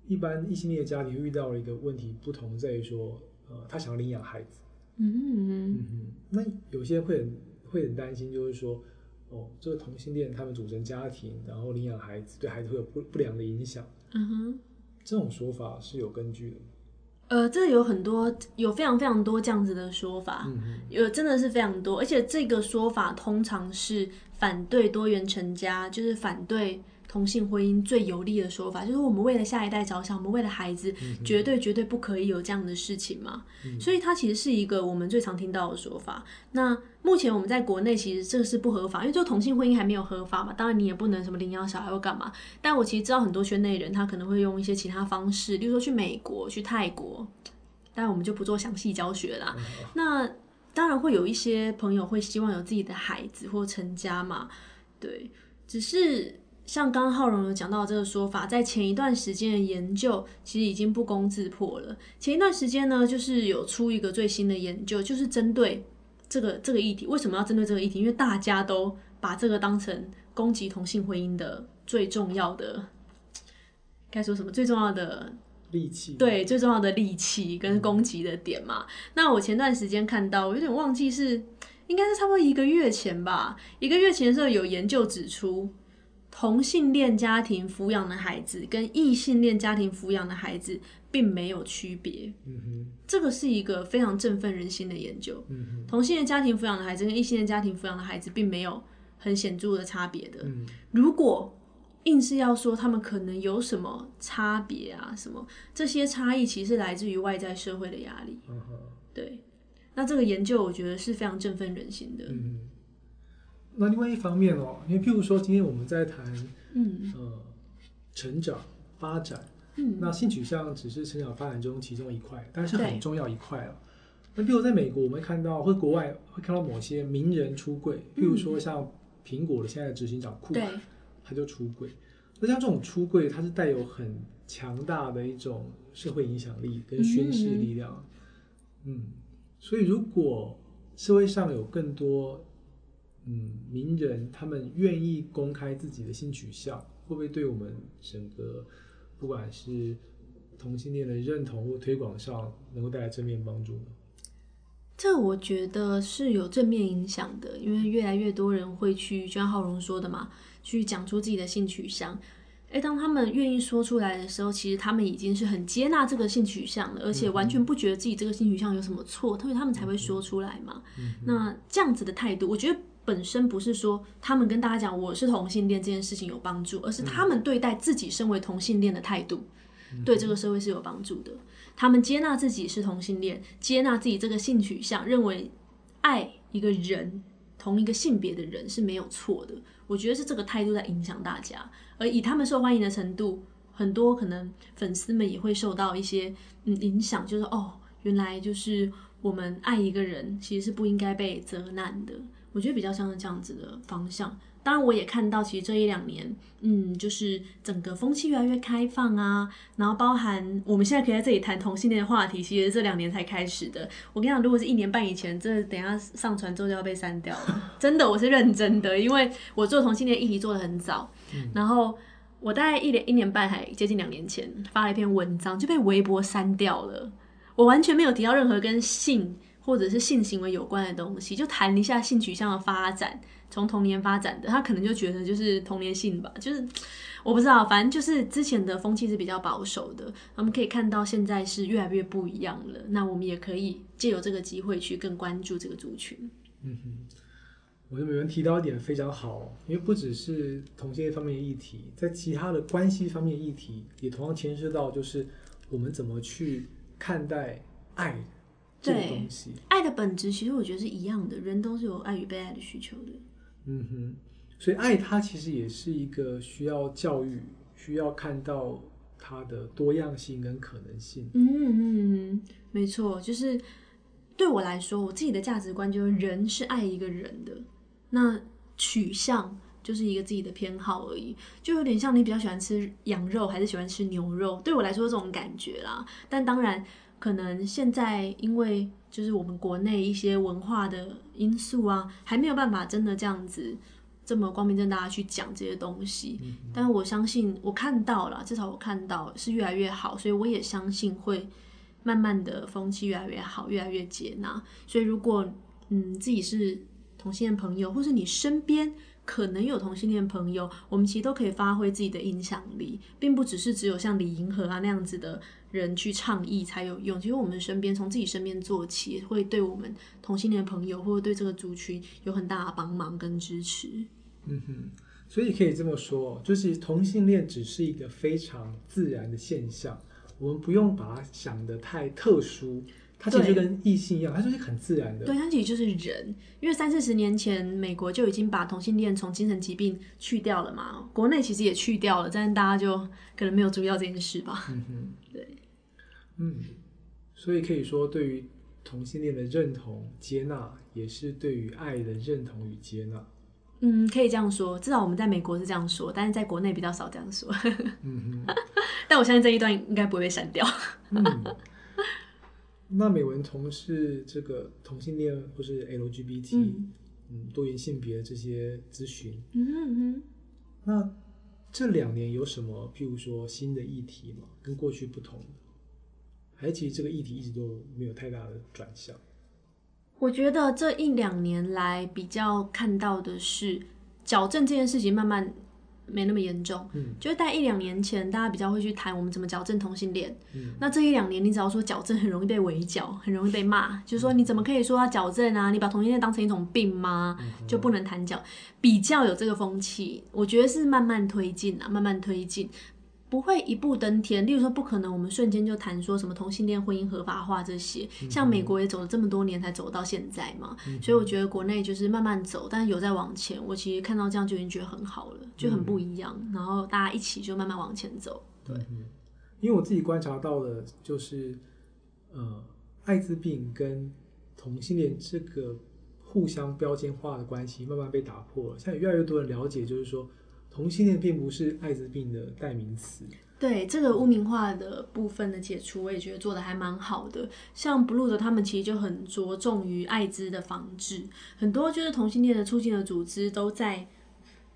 一般异性恋的家庭遇到了一个问题不同，在于说，呃，他想要领养孩子。嗯嗯哼，那有些人会很会很担心，就是说，哦，这个同性恋他们组成家庭，然后领养孩子，对孩子会有不不良的影响。嗯哼，这种说法是有根据的吗？呃，这有很多有非常非常多这样子的说法，嗯，有真的是非常多，而且这个说法通常是反对多元成家，就是反对同性婚姻最有利的说法，就是我们为了下一代着想，我们为了孩子，绝对绝对不可以有这样的事情嘛。所以它其实是一个我们最常听到的说法。那目前我们在国内其实这个是不合法，因为这个同性婚姻还没有合法嘛，当然你也不能什么领养小孩或干嘛。但我其实知道很多圈内人他可能会用一些其他方式，例如说去美国、去泰国，但我们就不做详细教学啦。那当然会有一些朋友会希望有自己的孩子或成家嘛，对，只是像刚刚浩荣有讲到这个说法，在前一段时间的研究其实已经不攻自破了。前一段时间呢，就是有出一个最新的研究，就是针对这个这个议题，为什么要针对这个议题？因为大家都把这个当成攻击同性婚姻的最重要的，该说什么最重要的利器。对，最重要的利器跟攻击的点嘛。那我前段时间看到，我有点忘记是，应该是差不多一个月前吧。一个月前的时候，有研究指出，同性恋家庭抚养的孩子跟异性恋家庭抚养的孩子并没有区别。嗯哼，这个是一个非常振奋人心的研究。嗯哼，同性恋家庭抚养的孩子跟异性恋家庭抚养的孩子并没有很显著的差别的。嗯如果硬是要说他们可能有什么差别啊，什么这些差异，其实来自于外在社会的压力。嗯哼，对，那这个研究我觉得是非常振奋人心的。嗯。那另外一方面哦，因为譬如说，今天我们在谈嗯呃成长发展，嗯那性取向只是成长发展中其中一块，但是很重要一块了。那譬如在美国，我们会看到，或者国外会看到某些名人出柜，譬如说像苹果的现在的执行长库克，他就出柜。那像这种出柜，它是带有很强大的一种社会影响力跟宣示力量。嗯，所以如果社会上有更多嗯名人，他们愿意公开自己的性取向，会不会对我们整个不管是同性恋的认同或推广上，能够带来正面帮助呢？这我觉得是有正面影响的，因为越来越多人会去，就像浩荣说的嘛，去讲出自己的性取向。诶，当他们愿意说出来的时候，其实他们已经是很接纳这个性取向了，而且完全不觉得自己这个性取向有什么错，所以他们才会说出来嘛。那这样子的态度，我觉得本身不是说他们跟大家讲我是同性恋这件事情有帮助，而是他们对待自己身为同性恋的态度，对这个社会是有帮助的。他们接纳自己是同性恋，接纳自己这个性取向，认为爱一个人同一个性别的人是没有错的。我觉得是这个态度在影响大家，而以他们受欢迎的程度，很多可能粉丝们也会受到一些嗯影响，就是哦，原来就是我们爱一个人其实是不应该被责难的。我觉得比较像是这样子的方向。当然，我也看到其实这一两年，嗯，就是整个风气越来越开放啊，然后包含我们现在可以在这里谈同性恋的话题，其实这两年才开始的。我跟你讲，如果是一年半以前，这等下上传之后就要被删掉了。(laughs) 真的，我是认真的，因为我做同性恋议题做的很早，然后我大概一年一年半还接近两年前发了一篇文章，就被微博删掉了。我完全没有提到任何跟性或者是性行为有关的东西，就谈一下性取向的发展。从童年发展的，他可能就觉得就是童年性吧，就是我不知道，反正就是之前的风气是比较保守的。我们可以看到现在是越来越不一样了。那我们也可以借由这个机会去更关注这个族群。嗯哼，我觉得美文提到一点非常好，因为不只是同性恋方面的议题，在其他的关系方面议题也同样牵涉到，就是我们怎么去看待爱这个东西。爱的本质其实我觉得是一样的，人都是有爱与被爱的需求的。嗯哼，所以爱它其实也是一个需要教育，需要看到它的多样性跟可能性。嗯嗯，没错，就是对我来说，我自己的价值观就是人是爱一个人的，那取向就是一个自己的偏好而已，就有点像你比较喜欢吃羊肉还是喜欢吃牛肉，对我来说这种感觉啦。但当然，可能现在因为。就是我们国内一些文化的因素啊，还没有办法真的这样子这么光明正大去讲这些东西。但是我相信，我看到了，至少我看到是越来越好，所以我也相信会慢慢的风气越来越好，越来越接纳。所以如果嗯自己是同性恋朋友，或是你身边可能有同性恋朋友，我们其实都可以发挥自己的影响力，并不只是只有像李银河啊那样子的。人去倡议才有用。其实我们身边从自己身边做起，会对我们同性恋朋友或者对这个族群有很大的帮忙跟支持。嗯哼，所以可以这么说，就是同性恋只是一个非常自然的现象，我们不用把它想的太特殊。它其实跟异性一样，它就是很自然的。对，它其实就是人。因为三四十年前，美国就已经把同性恋从精神疾病去掉了嘛，国内其实也去掉了，但是大家就可能没有注意到这件事吧。嗯哼，对。嗯，所以可以说，对于同性恋的认同、接纳，也是对于爱的认同与接纳。嗯，可以这样说，至少我们在美国是这样说，但是在国内比较少这样说。嗯哼，(laughs) 但我相信这一段应该不会被删掉。嗯，那美文同是这个同性恋或是 LGBT，嗯，多元性别这些咨询。嗯哼，那这两年有什么，譬如说新的议题吗？跟过去不同的？还其实这个议题一直都没有太大的转向。我觉得这一两年来比较看到的是矫正这件事情慢慢没那么严重。嗯，就是在一两年前，大家比较会去谈我们怎么矫正同性恋。嗯，那这一两年，你只要说矫正，很容易被围剿，很容易被骂，就是说你怎么可以说要矫正啊？你把同性恋当成一种病吗？就不能谈矫？比较有这个风气，我觉得是慢慢推进啊，慢慢推进。不会一步登天，例如说不可能，我们瞬间就谈说什么同性恋婚姻合法化这些，像美国也走了这么多年才走到现在嘛，所以我觉得国内就是慢慢走，但是有在往前。我其实看到这样就已经觉得很好了，就很不一样。然后大家一起就慢慢往前走。对，因为我自己观察到的，就是呃，艾滋病跟同性恋这个互相标签化的关系慢慢被打破了，现在越来越多人了解，就是说。同性恋并不是艾滋病的代名词。对这个污名化的部分的解除，我也觉得做的还蛮好的。像 Blue 的他们其实就很着重于艾滋的防治，很多就是同性恋的促进的组织都在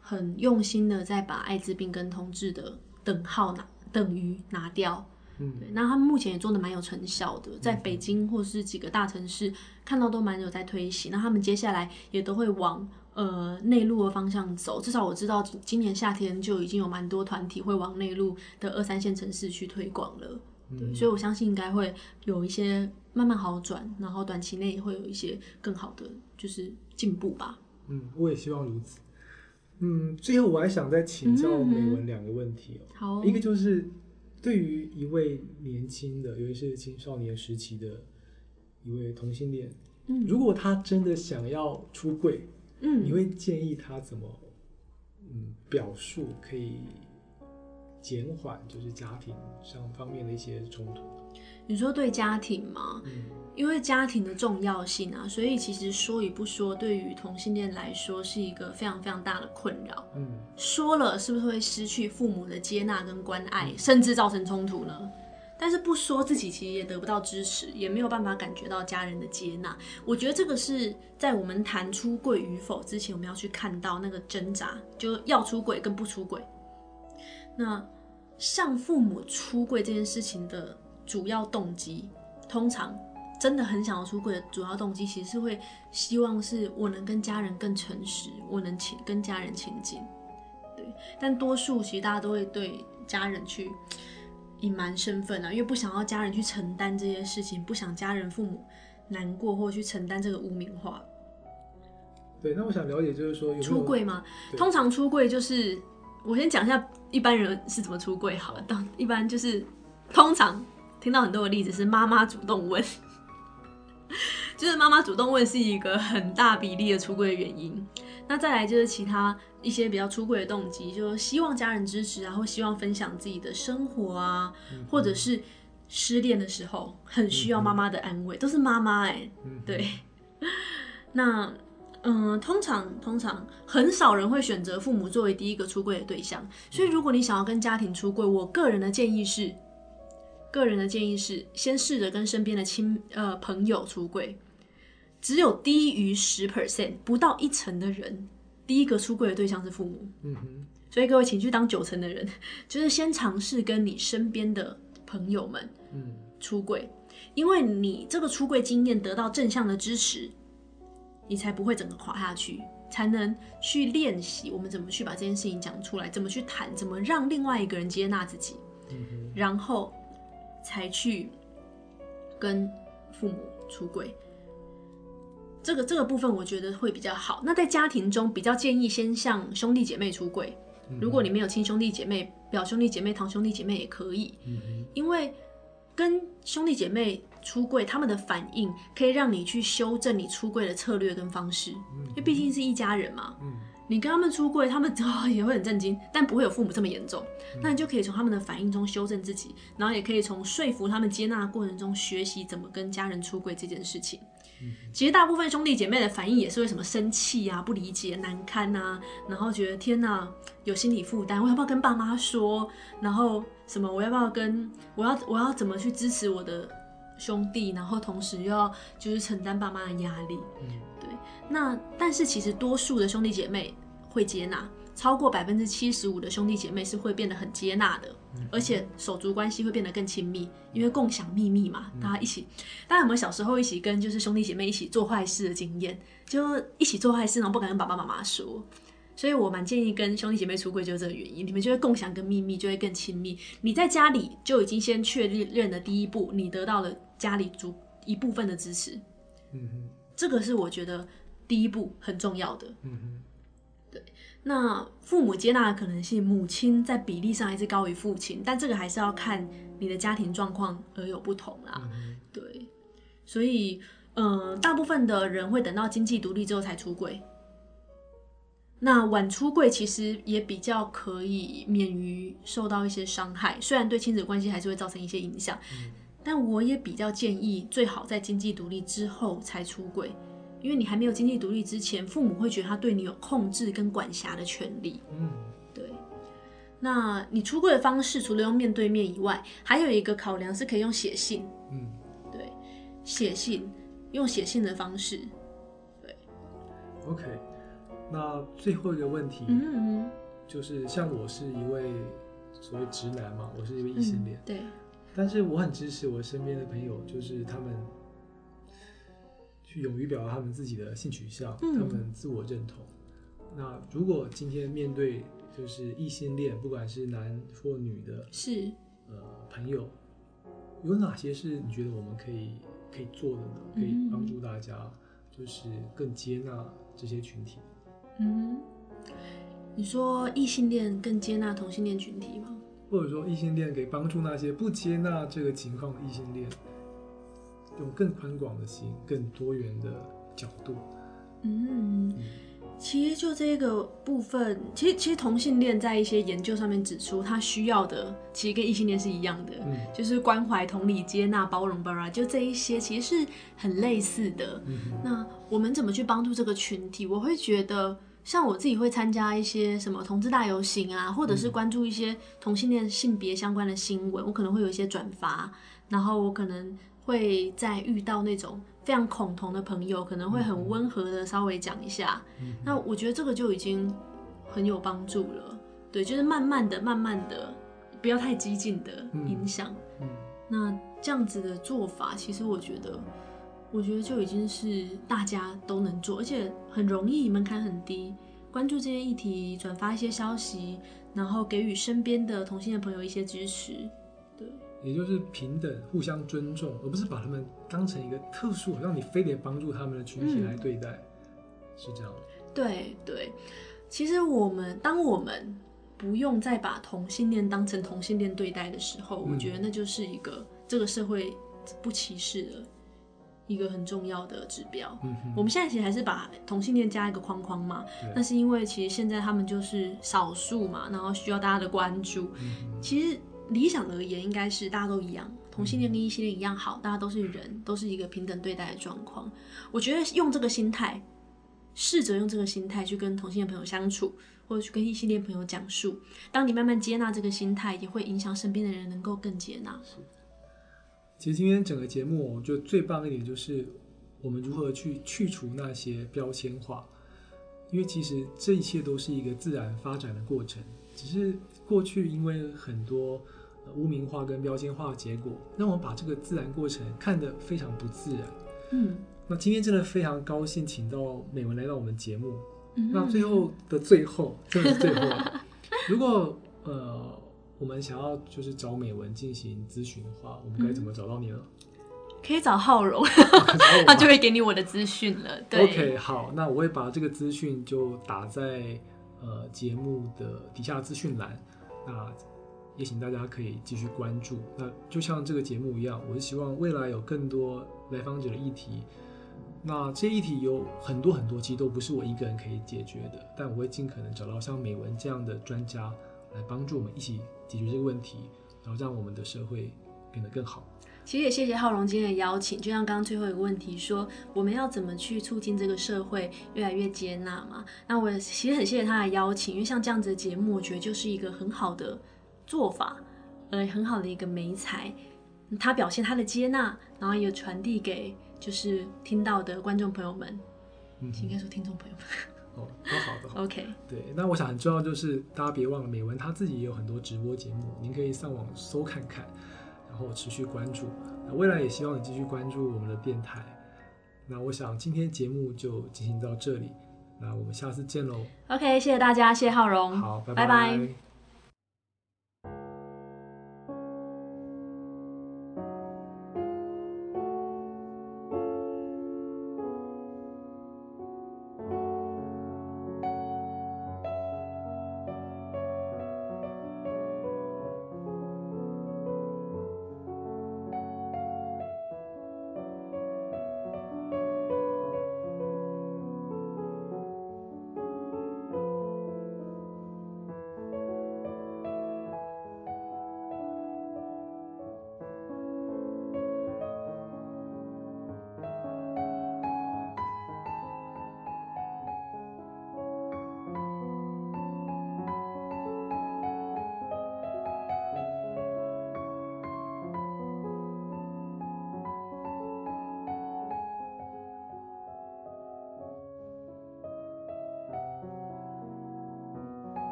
很用心的在把艾滋病跟同志的等号拿等于拿掉。嗯，对，那他们目前也做的蛮有成效的，在北京或是几个大城市看到都蛮有在推行。那他们接下来也都会往。呃，内陆的方向走，至少我知道今年夏天就已经有蛮多团体会往内陆的二三线城市去推广了。对，所以我相信应该会有一些慢慢好转，然后短期内也会有一些更好的就是进步吧。嗯，我也希望如此。嗯，最后我还想再请教美文两个问题哦。好，一个就是对于一位年轻的，尤其是青少年时期的一位同性恋，嗯，如果他真的想要出柜。嗯，你会建议他怎么，嗯，表述可以减缓就是家庭上方面的一些冲突？你说对家庭吗？嗯因为家庭的重要性啊，所以其实说与不说，对于同性恋来说是一个非常非常大的困扰。嗯说了是不是会失去父母的接纳跟关爱，甚至造成冲突呢？但是不说，自己其实也得不到支持，也没有办法感觉到家人的接纳。我觉得这个是在我们谈出柜与否之前，我们要去看到那个挣扎，就要出轨跟不出轨。那向父母出柜这件事情的主要动机，通常真的很想要出柜的主要动机，其实是会希望是我能跟家人更诚实，我能亲跟家人亲近。对，但多数其实大家都会对家人去隐瞒身份啊，因为不想要家人去承担这些事情，不想家人父母难过或去承担这个污名化。对，那我想了解就是说有有出柜吗？通常出柜就是，我先讲一下一般人是怎么出柜好了。当一般就是，通常听到很多的例子是妈妈主动问，(laughs) 就是妈妈主动问是一个很大比例的出柜的原因。那再来就是其他一些比较出柜的动机，就是希望家人支持啊，或希望分享自己的生活啊，或者是失恋的时候很需要妈妈的安慰，都是妈妈哎、嗯对。那嗯，通常通常很少人会选择父母作为第一个出柜的对象，所以如果你想要跟家庭出柜，我个人的建议是，个人的建议是先试着跟身边的亲呃朋友出柜，只有低于十 percent 不到一成的人，第一个出柜的对象是父母，嗯哼。所以各位请去当九成的人，(laughs) 就是先尝试跟你身边的朋友们嗯。出柜，因为你这个出柜经验得到正向的支持，你才不会整个垮下去，才能去练习我们怎么去把这件事情讲出来，怎么去谈，怎么让另外一个人接纳自己，嗯哼。然后才去跟父母出柜。这个这个部分我觉得会比较好。那在家庭中比较建议先向兄弟姐妹出柜，如果你没有亲兄弟姐妹、表兄弟姐妹、堂兄弟姐妹也可以，嗯因为跟兄弟姐妹出柜，他们的反应可以让你去修正你出柜的策略跟方式，因为毕竟是一家人嘛。嗯你跟他们出柜，他们 (laughs) 哦也会很震惊，但不会有父母这么严重。那你就可以从他们的反应中修正自己，然后也可以从说服他们接纳的过程中学习怎么跟家人出柜这件事情。其实大部分兄弟姐妹的反应也是为什么生气啊、不理解、难堪啊，然后觉得天哪，有心理负担，我要不要跟爸妈说？然后什么，我要不要跟我要我要怎么去支持我的兄弟？然后同时又要就是承担爸妈的压力。嗯对，那但是其实多数的兄弟姐妹会接纳，超过百分之七十五的兄弟姐妹是会变得很接纳的，而且手足关系会变得更亲密，因为共享秘密嘛，大家一起。大家有没有小时候一起跟就是兄弟姐妹一起做坏事的经验？就一起做坏事，然后不敢跟爸爸妈妈说。所以我蛮建议跟兄弟姐妹出柜，就是这个原因，你们就会共享跟秘密，就会更亲密。你在家里就已经先确认了第一步，你得到了家里足一部分的支持，嗯哼这个是我觉得第一步很重要的。嗯哼那父母接纳的可能性，母亲在比例上还是高于父亲，但这个还是要看你的家庭状况而有不同啦。嗯对，所以，嗯、大部分的人会等到经济独立之后才出柜。那晚出柜其实也比较可以免于受到一些伤害，虽然对亲子关系还是会造成一些影响，但我也比较建议最好在经济独立之后才出柜，因为你还没有经济独立之前，父母会觉得他对你有控制跟管辖的权利。嗯对，那你出柜的方式除了用面对面以外，还有一个考量是可以用写信。嗯对，写信用写信的方式。对，OK。那最后一个问题嗯嗯就是，像我是一位所谓直男嘛，我是一位异性恋，嗯，对，但是我很支持我身边的朋友，就是他们去勇于表达他们自己的性取向，嗯他们自我认同。那如果今天面对就是异性恋，不管是男或女的是。呃朋友，有哪些是你觉得我们可以可以做的呢？可以嗯帮助大家就是更接纳这些群体？嗯，你说异性恋更接纳同性恋群体吗？或者说异性恋可以帮助那些不接纳这个情况的异性恋，用更宽广的心、更多元的角度。嗯，其实就这个部分，其实其实同性恋在一些研究上面指出，他需要的其实跟异性恋是一样的，嗯就是关怀、同理、接纳、包容、巴拉，就这一些其实是很类似的。嗯那我们怎么去帮助这个群体？我会觉得，像我自己会参加一些什么同志大游行啊，或者是关注一些同性恋性别相关的新闻，我可能会有一些转发，然后我可能会在遇到那种非常恐同的朋友，可能会很温和的稍微讲一下。那我觉得这个就已经很有帮助了。对，就是慢慢的、慢慢的，不要太激进的影响。嗯那这样子的做法，其实我觉得，我觉得就已经是大家都能做，而且很容易，门槛很低。关注这些议题，转发一些消息，然后给予身边的同性的朋友一些支持。对，也就是平等、互相尊重，而不是把他们当成一个特殊，让你非得帮助他们的群体嗯来对待，是这样的。对对，其实我们当我们不用再把同性恋当成同性恋对待的时候，嗯我觉得那就是一个这个社会不歧视的一个很重要的指标。嗯哼，我们现在其实还是把同性恋加一个框框嘛，对那是因为其实现在他们就是少数嘛，然后需要大家的关注。嗯其实理想而言，应该是大家都一样，同性恋跟异性恋一样好，大家都是人，都是一个平等对待的状况。我觉得用这个心态，试着用这个心态去跟同性恋朋友相处，或者去跟异性恋朋友讲述。当你慢慢接纳这个心态，也会影响身边的人能够更接纳。其实今天整个节目，我觉得最棒一点就是我们如何去去除那些标签化，因为其实这一切都是一个自然发展的过程，只是过去因为很多呃污名化跟标签化的结果，让我们把这个自然过程看得非常不自然。嗯那今天真的非常高兴，请到美文来到我们节目。嗯那最后的最后，真的是最后了，如果呃我们想要就是找美文进行咨询的话，我们该怎么找到你呢？可以找浩荣，(laughs) 他就会给你我的资讯了。对 OK，好，那我会把这个资讯就打在呃节目的底下资讯栏，那也请大家可以继续关注。那就像这个节目一样，我是希望未来有更多来访者的议题。那这些议题有很多很多，其实都不是我一个人可以解决的，但我会尽可能找到像美文这样的专家来帮助我们一起解决这个问题，然后让我们的社会变得更好。其实也谢谢浩荣今天的邀请，就像刚刚最后一个问题说，我们要怎么去促进这个社会越来越接纳嘛？那我其实很谢谢他的邀请，因为像这样子的节目，我觉得就是一个很好的做法，呃，很好的一个媒材。他表现他的接纳，然后也传递给就是听到的观众朋友们，嗯应该说听众朋友们。哦，都好的。(laughs) OK，对，那我想很重要就是大家别忘了，美文他自己也有很多直播节目，您可以上网搜看看，然后持续关注。那未来也希望你继续关注我们的电台。那我想今天节目就进行到这里，那我们下次见喽。OK，谢谢大家，谢谢浩荣，好，拜拜拜